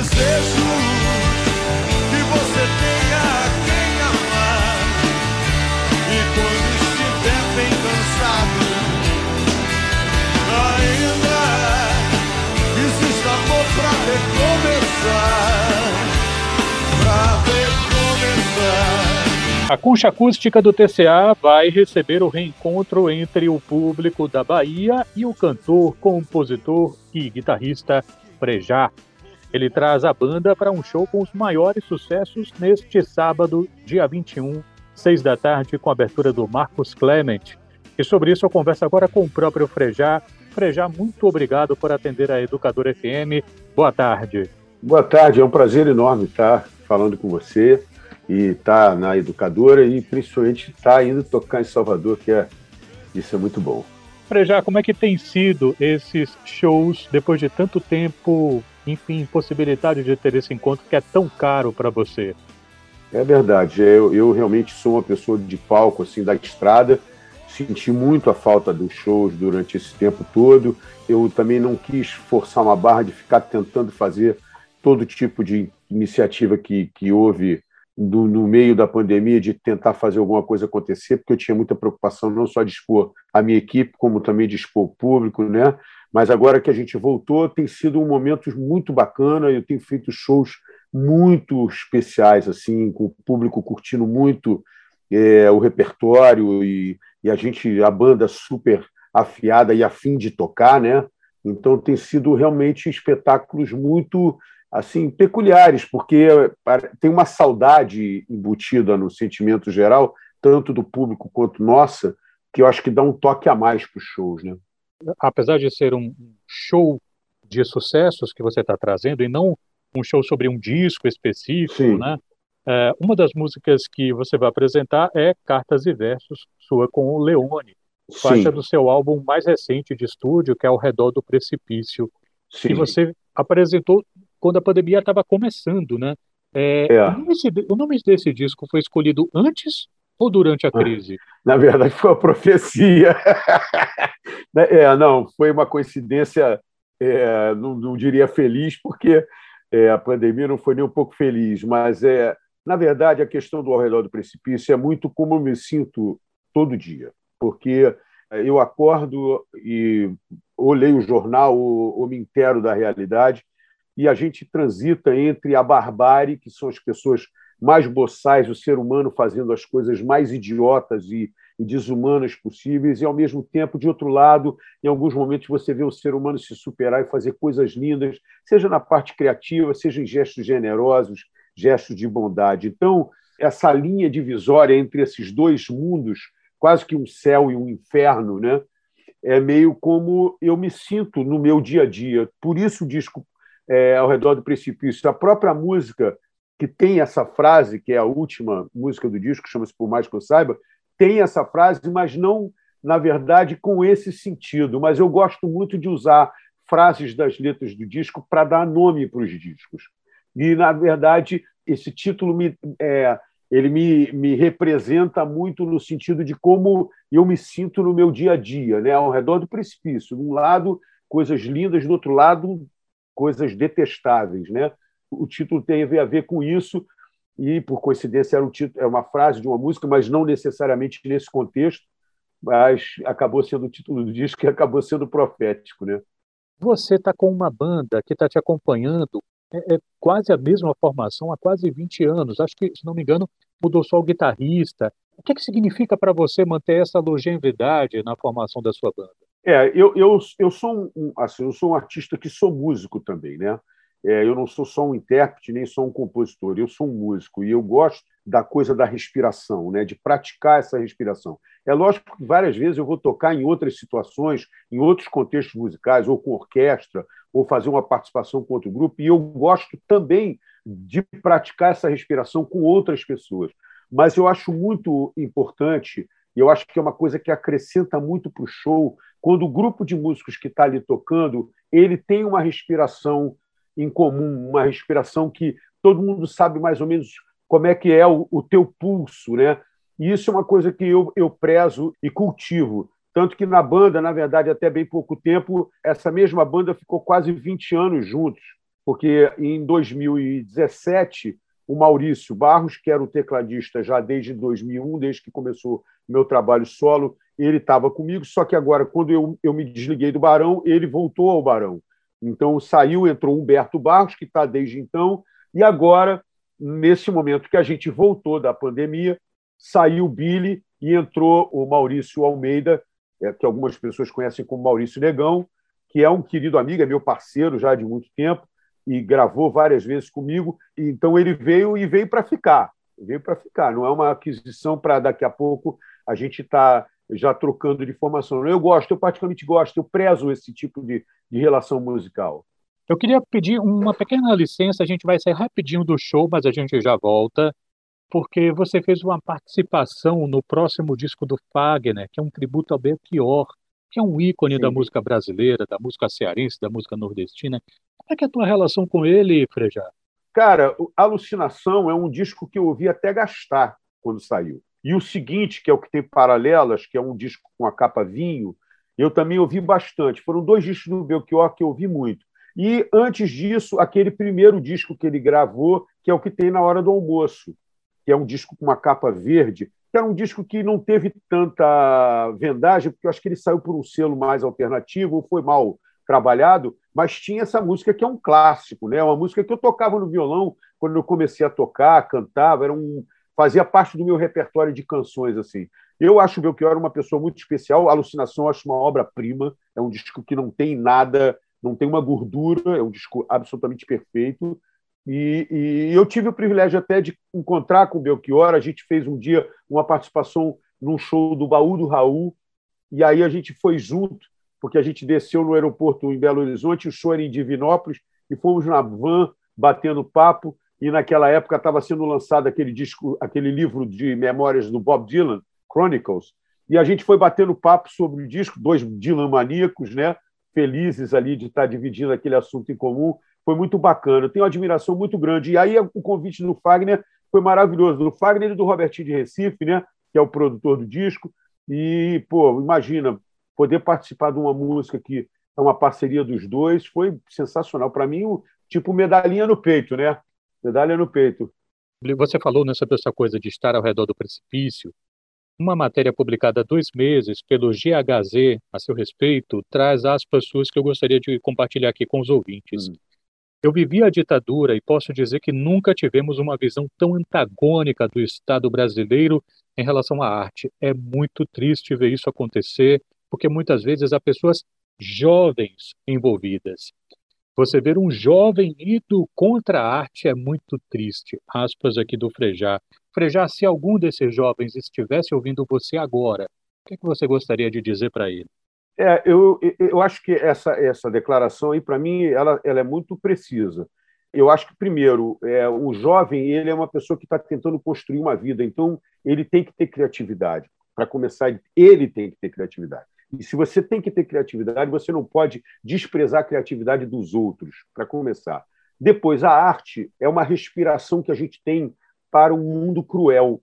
desejo que você tenha quem amar. E quando estiver bem cansado, ainda existe amor pra recomeçar. Pra recomeçar. A concha acústica do TCA vai receber o reencontro entre o público da Bahia e o cantor, compositor e guitarrista Frejá. Ele traz a banda para um show com os maiores sucessos neste sábado, dia 21, 6 da tarde, com a abertura do Marcos Clement. E sobre isso eu converso agora com o próprio Frejá. Frejá, muito obrigado por atender a Educador FM. Boa tarde. Boa tarde, é um prazer enorme estar falando com você e estar na Educadora e principalmente estar indo tocar em Salvador, que é isso é muito bom. Frejá, como é que tem sido esses shows depois de tanto tempo enfim, possibilidade de ter esse encontro que é tão caro para você? É verdade. Eu, eu realmente sou uma pessoa de palco, assim, da estrada. Senti muito a falta dos shows durante esse tempo todo. Eu também não quis forçar uma barra de ficar tentando fazer todo tipo de iniciativa que, que houve no, meio da pandemia de tentar fazer alguma coisa acontecer, porque eu tinha muita preocupação não só de expor a minha equipe, como também de expor o público, né? Mas agora que a gente voltou, tem sido um momento muito bacana. Eu tenho feito shows muito especiais, assim, com o público curtindo muito é, o repertório e, e, a gente, a banda super afiada e afim de tocar, né? Então tem sido realmente espetáculos muito assim peculiares, porque tem uma saudade embutida no sentimento geral, tanto do público quanto nossa, que eu acho que dá um toque a mais para os shows, né? Apesar de ser um show de sucessos que você está trazendo e não um show sobre um disco específico, Sim. né? É, uma das músicas que você vai apresentar é Cartas e Versos, sua com o Leone, faixa do seu álbum mais recente de estúdio, que é Ao Redor do Precipício, Sim. que você apresentou quando a pandemia estava começando, né? É, é. O, nome, o, nome, desse disco foi escolhido antes ou durante a crise? Na verdade, foi uma profecia. Né, é, não, foi uma coincidência, é, não, não, diria feliz, porque é, a pandemia não foi nem um pouco feliz, mas é, na verdade, a questão do ao redor do precipício é muito como eu me sinto todo dia, porque eu acordo e ou leio o jornal ou, ou me intero da realidade e a gente transita entre a barbárie, que são as pessoas mais boçais, o ser humano fazendo as coisas mais idiotas e, e, desumanas possíveis, e, ao mesmo tempo, de outro lado, em alguns momentos você vê o ser humano se superar e fazer coisas lindas, seja na parte criativa, seja em gestos generosos, gestos de bondade. Então, essa linha divisória entre esses dois mundos, quase que um céu e um inferno, né? é meio como eu me sinto no meu dia a dia. Por isso o disco é, Ao Redor do Precipício, a própria música que tem essa frase, que é a última música do disco, chama-se Por Mais Que Eu Saiba, tem essa frase, mas não, na verdade, com esse sentido. Mas eu gosto muito de usar frases das letras do disco para dar nome para os discos. E, na verdade, esse título me, é, ele me, me representa muito no sentido de como eu me sinto no meu dia a dia, né? ao redor do precipício. De um lado, coisas lindas, do outro lado, coisas detestáveis. Né? O título tem a ver com isso, e por coincidência era um título, é uma frase de uma música, mas não necessariamente nesse contexto, mas acabou sendo o título do disco e acabou sendo profético, né? Você está com uma banda que está te acompanhando, é, é, quase a mesma formação há quase 20 anos. Acho que, se não me engano, mudou só o guitarrista. O que, é que significa para você manter essa longevidade na formação da sua banda? É, eu, eu, eu, sou um, assim, eu sou um artista que sou músico também, né? É, eu não sou só um intérprete, nem só um compositor, eu sou um músico e eu gosto da coisa da respiração, né, de praticar essa respiração. É lógico que várias vezes eu vou tocar em outras situações, em outros contextos musicais, ou com orquestra, ou fazer uma participação com outro grupo, e eu gosto também de praticar essa respiração com outras pessoas. Mas eu acho muito importante, e eu acho que é uma coisa que acrescenta muito para o show, quando o grupo de músicos que está ali tocando, ele tem uma respiração em comum, uma respiração que todo mundo sabe mais ou menos como é que é o, o teu pulso, né? E isso é uma coisa que eu, eu prezo e cultivo. Tanto que na banda, na verdade, até bem pouco tempo, essa mesma banda ficou quase 20 anos juntos, porque em 2017 o Maurício Barros, que era o tecladista já desde 2001, desde que começou meu trabalho solo, ele estava comigo, só que agora, quando eu, eu me desliguei do Barão, ele voltou ao Barão. Então saiu, entrou Humberto Barros, que está desde então, e agora, nesse momento que a gente voltou da pandemia, saiu Billy e entrou o Maurício Almeida, é, que algumas pessoas conhecem como Maurício Negão, que é um querido amigo, é meu parceiro já de muito tempo e gravou várias vezes comigo. Então ele veio e veio para ficar, veio para ficar. Não é uma aquisição para daqui a pouco a gente estar tá já trocando de informação. Eu gosto, eu particularmente gosto, eu prezo esse tipo de, de relação musical. Eu queria pedir uma pequena licença, a gente vai sair rapidinho do show, mas a gente já volta porque você fez uma participação no próximo disco do Fagner, que é um tributo ao Belchior, que é um ícone Sim. da música brasileira, da música cearense, da música nordestina. Como é que é a tua relação com ele, Frejá? Cara, Alucinação é um disco que eu ouvi até gastar quando saiu. E o seguinte, que é o que tem paralelas, que é um disco com a capa vinho, eu também ouvi bastante. Foram dois discos do Belchior que eu ouvi muito. E antes disso, aquele primeiro disco que ele gravou, que é o que tem na hora do almoço, que é um disco com uma capa verde, que era um disco que não teve tanta vendagem, porque eu acho que ele saiu por um selo mais alternativo, foi mal trabalhado, mas tinha essa música que é um clássico, né? uma música que eu tocava no violão quando eu comecei a tocar, cantava, era um, fazia parte do meu repertório de canções. assim. Eu acho o Belchior uma pessoa muito especial, Alucinação acho uma obra-prima, é um disco que não tem nada, não tem uma gordura, é um disco absolutamente perfeito, e, e, eu tive o privilégio até de encontrar com o Belchior. A gente fez um dia uma participação num show do Baú do Raul, e aí a gente foi junto, porque a gente desceu no aeroporto em Belo Horizonte, o show era em Divinópolis, e fomos na van batendo papo. E naquela época estava sendo lançado aquele disco, aquele livro de memórias do Bob Dylan, Chronicles, e a gente foi batendo papo sobre o disco, dois Dylan né? felizes ali de estar dividindo aquele assunto em comum foi muito bacana. Eu tenho uma admiração muito grande. E aí o convite do Fagner foi maravilhoso. Do Fagner e do Robertinho de Recife, né? que é o produtor do disco. E, pô, imagina, poder participar de uma música que é uma parceria dos dois foi sensacional. Para mim, tipo medalhinha no peito, né? Medalha no peito. Você falou nessa essa coisa de estar ao redor do precipício. Uma matéria publicada há dois meses pelo GHZ a seu respeito traz aspas suas que eu gostaria de compartilhar aqui com os ouvintes. Hum. Eu vivi a ditadura e posso dizer que nunca tivemos uma visão tão antagônica do Estado brasileiro em relação à arte. É muito triste ver isso acontecer, porque muitas vezes há pessoas jovens envolvidas. Você ver um jovem ido contra a arte é muito triste. Aspas aqui do Frejá. Frejá, se algum desses jovens estivesse ouvindo você agora, o que, é que você gostaria de dizer para ele? É, eu, eu acho que essa, essa declaração aí, para mim, ela, ela é muito precisa. Eu acho que, primeiro, é, o jovem ele é uma pessoa que está tentando construir uma vida, então ele tem que ter criatividade. Para começar, ele tem que ter criatividade. E se você tem que ter criatividade, você não pode desprezar a criatividade dos outros, para começar. Depois, a arte é uma respiração que a gente tem para um mundo cruel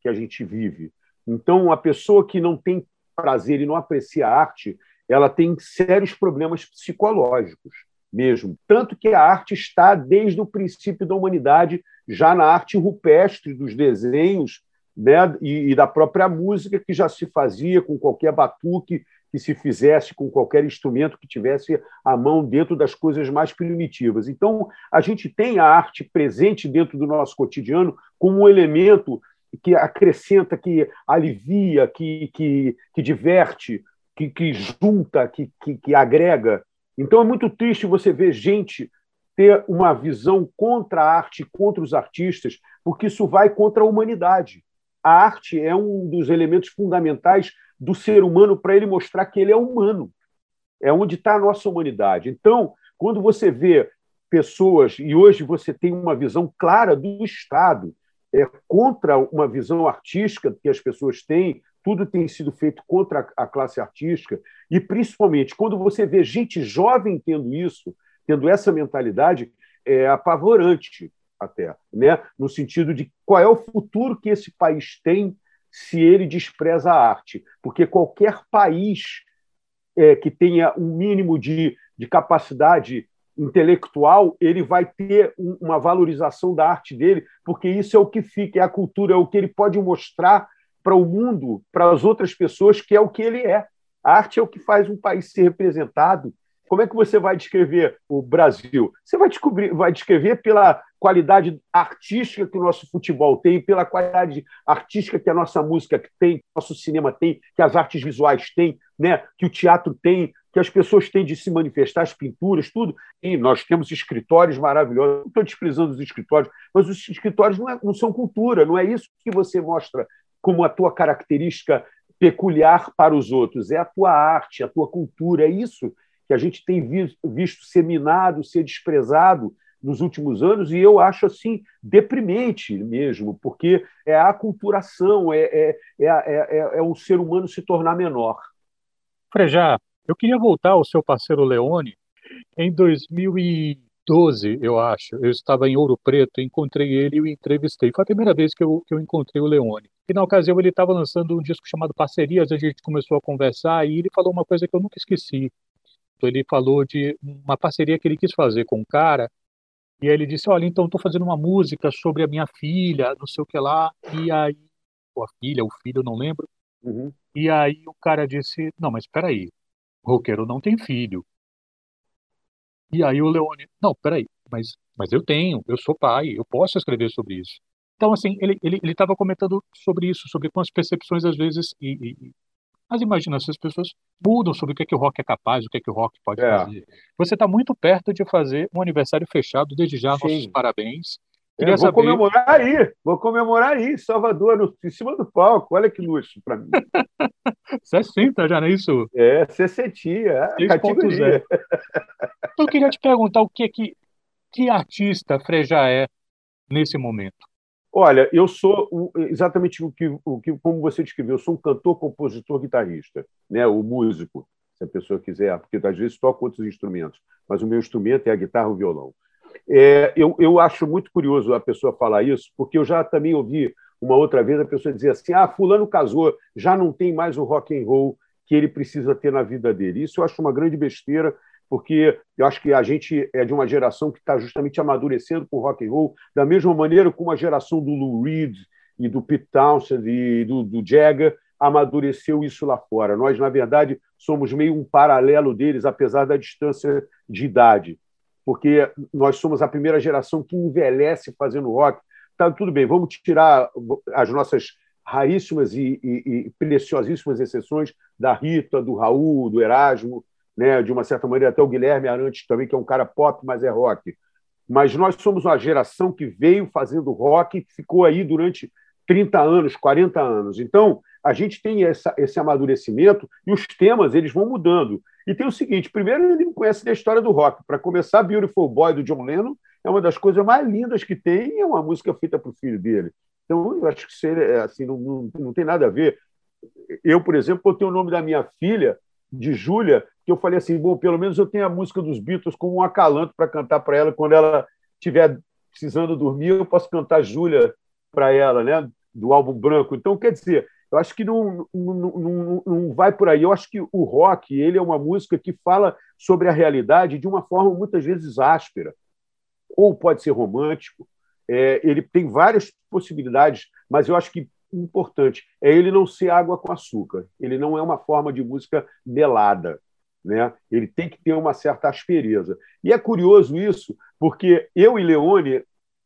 que a gente vive. Então, a pessoa que não tem prazer e não aprecia a arte, ela tem sérios problemas psicológicos mesmo. Tanto que a arte está desde o princípio da humanidade, já na arte rupestre dos desenhos né, e, e da própria música, que já se fazia com qualquer batuque que se fizesse com qualquer instrumento que tivesse a mão dentro das coisas mais primitivas. Então, a gente tem a arte presente dentro do nosso cotidiano como um elemento que acrescenta, que alivia, que, que, que diverte, que, que junta, que, que, que agrega. Então é muito triste você ver gente ter uma visão contra a arte, contra os artistas, porque isso vai contra a humanidade. A arte é um dos elementos fundamentais do ser humano para ele mostrar que ele é humano. É onde está a nossa humanidade. Então, quando você vê pessoas, e hoje você tem uma visão clara do Estado, é, contra uma visão artística que as pessoas têm, tudo tem sido feito contra a classe artística, e principalmente quando você vê gente jovem tendo isso, tendo essa mentalidade, é apavorante até, né? no sentido de qual é o futuro que esse país tem se ele despreza a arte. Porque qualquer país é, que tenha um mínimo de, de capacidade intelectual, ele vai ter uma valorização da arte dele, porque isso é o que fica, é a cultura, é o que ele pode mostrar para o mundo, para as outras pessoas, que é o que ele é. A arte é o que faz um país ser representado. Como é que você vai descrever o Brasil? Você vai, descobrir, vai descrever pela qualidade artística que o nosso futebol tem, pela qualidade artística que a nossa música tem, que o nosso cinema tem, que as artes visuais têm, né? que o teatro tem, que as pessoas têm de se manifestar, as pinturas, tudo. E nós temos escritórios maravilhosos. Não estou desprezando os escritórios, mas os escritórios não, é, não são cultura, não é isso que você mostra como a tua característica peculiar para os outros, é a tua arte, a tua cultura, é isso que a gente tem visto ser minado, ser desprezado nos últimos anos, e eu acho assim deprimente mesmo, porque é a aculturação, é, é, é, é, é o ser humano se tornar menor. Frejá, eu queria voltar ao seu parceiro Leone. Em 2012, eu acho, eu estava em Ouro Preto, encontrei ele e o entrevistei. Foi a primeira vez que eu, que eu encontrei o Leone. E na ocasião ele estava lançando um disco chamado Parcerias, a gente começou a conversar e ele falou uma coisa que eu nunca esqueci. Ele falou de uma parceria que ele quis fazer com um cara e aí ele disse, olha, então estou fazendo uma música sobre a minha filha, não sei o que lá, e aí, ou a filha, o filho, não lembro, uhum. e aí o cara disse, não, mas espera aí, roqueiro não tem filho. E aí o Leone, não, peraí, mas, mas eu tenho, eu sou pai, eu posso escrever sobre isso. Então, assim, ele estava ele, comentando sobre isso, sobre como as percepções, às vezes, e, e as imaginações das pessoas mudam sobre o que, é que o rock é capaz, o que, é que o rock pode é. fazer. Você está muito perto de fazer um aniversário fechado, desde já, Sim. nossos parabéns. É, vou saber... comemorar aí, vou comemorar aí, Salvador, no, em cima do palco. Olha que luxo para mim. 60 já, não é isso? É, 60, é, categoria. Eu queria te perguntar o que que, que artista Freja é nesse momento? Olha, eu sou exatamente o que, o que, como você descreveu, eu sou um cantor, compositor, guitarrista, né? o músico, se a pessoa quiser, porque às vezes toco outros instrumentos, mas o meu instrumento é a guitarra ou o violão. É, eu, eu acho muito curioso a pessoa falar isso, porque eu já também ouvi uma outra vez a pessoa dizer assim: ah, fulano casou, já não tem mais o rock and roll que ele precisa ter na vida dele. Isso eu acho uma grande besteira, porque eu acho que a gente é de uma geração que está justamente amadurecendo com rock and roll, da mesma maneira como a geração do Lou Reed e do Pete Townshend e do, do Jagger amadureceu isso lá fora. Nós, na verdade, somos meio um paralelo deles, apesar da distância de idade porque nós somos a primeira geração que envelhece fazendo rock. Tá, tudo bem, vamos tirar as nossas raríssimas e, e, e, preciosíssimas exceções da Rita, do Raul, do Erasmo, né, de uma certa maneira até o Guilherme Arantes também, que é um cara pop, mas é rock. Mas nós somos uma geração que veio fazendo rock e ficou aí durante 30 anos, 40 anos. Então, a gente tem essa, esse amadurecimento e os temas eles vão mudando. E tem o seguinte: primeiro, ele conhece a história do rock. Para começar, Beautiful Boy do John Lennon é uma das coisas mais lindas que tem e é uma música feita para o filho dele. Então, eu acho que isso é, assim, não, não, não tem nada a ver. Eu, por exemplo, botei o nome da minha filha, de Júlia, que eu falei assim: bom, pelo menos eu tenho a música dos Beatles como um acalanto para cantar para ela quando ela estiver precisando dormir, eu posso cantar Júlia para ela, né? do álbum branco. Então, quer dizer, eu acho que não, não, não, não vai por aí. Eu acho que o rock ele é uma música que fala sobre a realidade de uma forma muitas vezes áspera. Ou pode ser romântico. É, ele tem várias possibilidades, mas eu acho que importante é ele não ser água com açúcar. Ele não é uma forma de música melada. Né? Ele tem que ter uma certa aspereza. E é curioso isso, porque eu e Leone,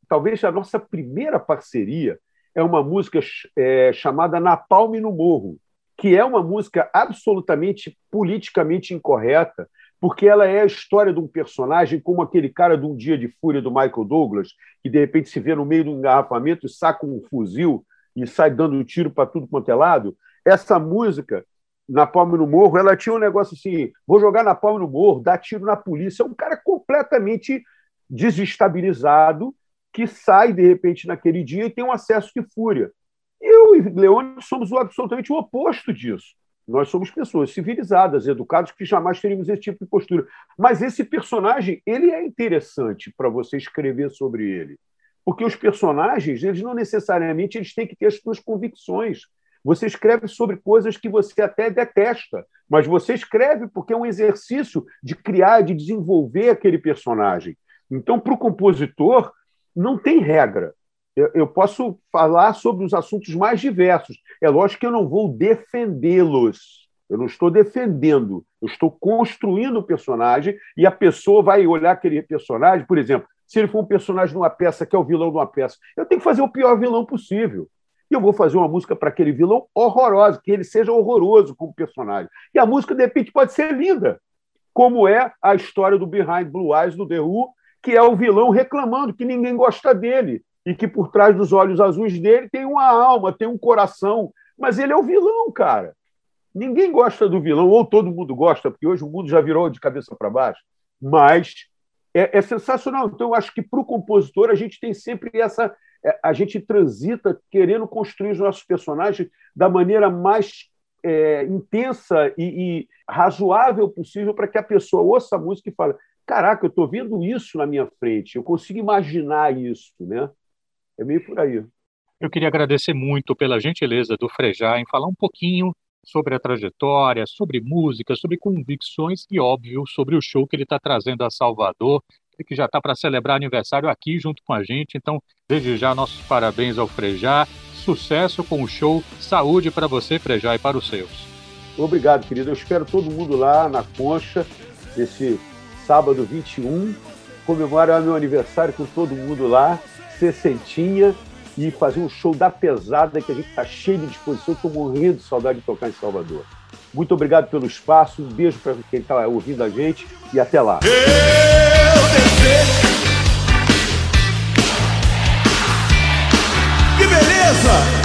talvez a nossa primeira parceria é uma música é, chamada Napalm no Morro, que é uma música absolutamente politicamente incorreta, porque ela é a história de um personagem como aquele cara de um dia de fúria do Michael Douglas, que de repente se vê no meio de um engarrafamento e saca um fuzil e sai dando tiro para tudo quanto é lado. Essa música, na Palma no Morro, ela tinha um negócio assim: vou jogar na Palma no Morro, dar tiro na polícia. É um cara completamente desestabilizado que sai, de repente, naquele dia e tem um acesso de fúria. Eu e Leone somos absolutamente o oposto disso. Nós somos pessoas civilizadas, educadas, que jamais teríamos esse tipo de postura. Mas esse personagem, ele é interessante para você escrever sobre ele. Porque os personagens, eles não necessariamente eles têm que ter as suas convicções. Você escreve sobre coisas que você até detesta, mas você escreve porque é um exercício de criar, de desenvolver aquele personagem. Então, para o compositor, não tem regra. Eu, eu, posso falar sobre os assuntos mais diversos. É lógico que eu não vou defendê-los. Eu não estou defendendo, eu estou construindo o personagem e a pessoa vai olhar aquele personagem, por exemplo, se ele for um personagem de uma peça que é o vilão de uma peça, eu tenho que fazer o pior vilão possível. E eu vou fazer uma música para aquele vilão horrorosa, que ele seja horroroso como personagem. E a música, de repente, pode ser linda, como é a história do Behind Blue Eyes do The Who, que é o vilão reclamando que ninguém gosta dele e que por trás dos olhos azuis dele tem uma alma, tem um coração. Mas ele é o vilão, cara. Ninguém gosta do vilão, ou todo mundo gosta, porque hoje o mundo já virou de cabeça para baixo. Mas é, é sensacional. Então, eu acho que para o compositor a gente tem sempre essa a gente transita querendo construir os nossos personagens da maneira mais é, intensa e, e, razoável possível para que a pessoa ouça a música e fale: caraca, eu estou vendo isso na minha frente, eu consigo imaginar isso, né? É meio por aí. Eu queria agradecer muito pela gentileza do Frejá em falar um pouquinho sobre a trajetória, sobre música, sobre convicções e, óbvio, sobre o show que ele está trazendo a Salvador que já está para celebrar aniversário aqui junto com a gente. Então, desde já, nossos parabéns ao Frejá. Sucesso com o show. Saúde para você, Frejá, e para os seus. Obrigado, querido. Eu espero todo mundo lá na Concha, esse sábado 21. Comemorar meu aniversário com todo mundo lá, sessentinha e fazer um show da pesada que a gente está cheio de disposição. Estou morrendo de saudade de tocar em Salvador. Muito obrigado pelo espaço, um beijo para quem está ouvindo a gente e até lá acontecer. Que beleza!